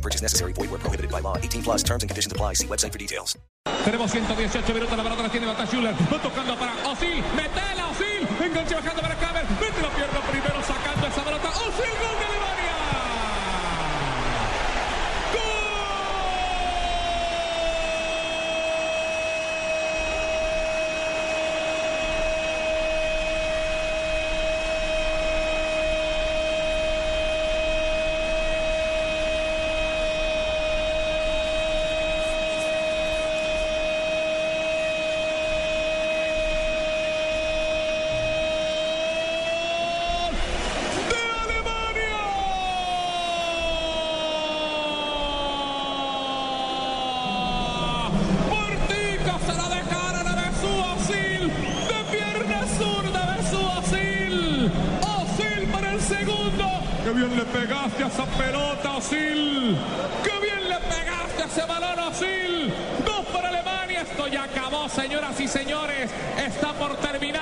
Purchase necessary. Void where prohibited by law. 18 plus terms and conditions apply. See website for details. Tenemos 118 minutos, la pelota la tiene Bata Schuller, va tocando para Özil, metela Özil, enganche bajando para Caber, mete la pierna primero Qué bien le pegaste a esa pelota, Osil. Qué bien le pegaste a ese balón, Osil. Dos para Alemania. Esto ya acabó, señoras y señores. Está por terminar.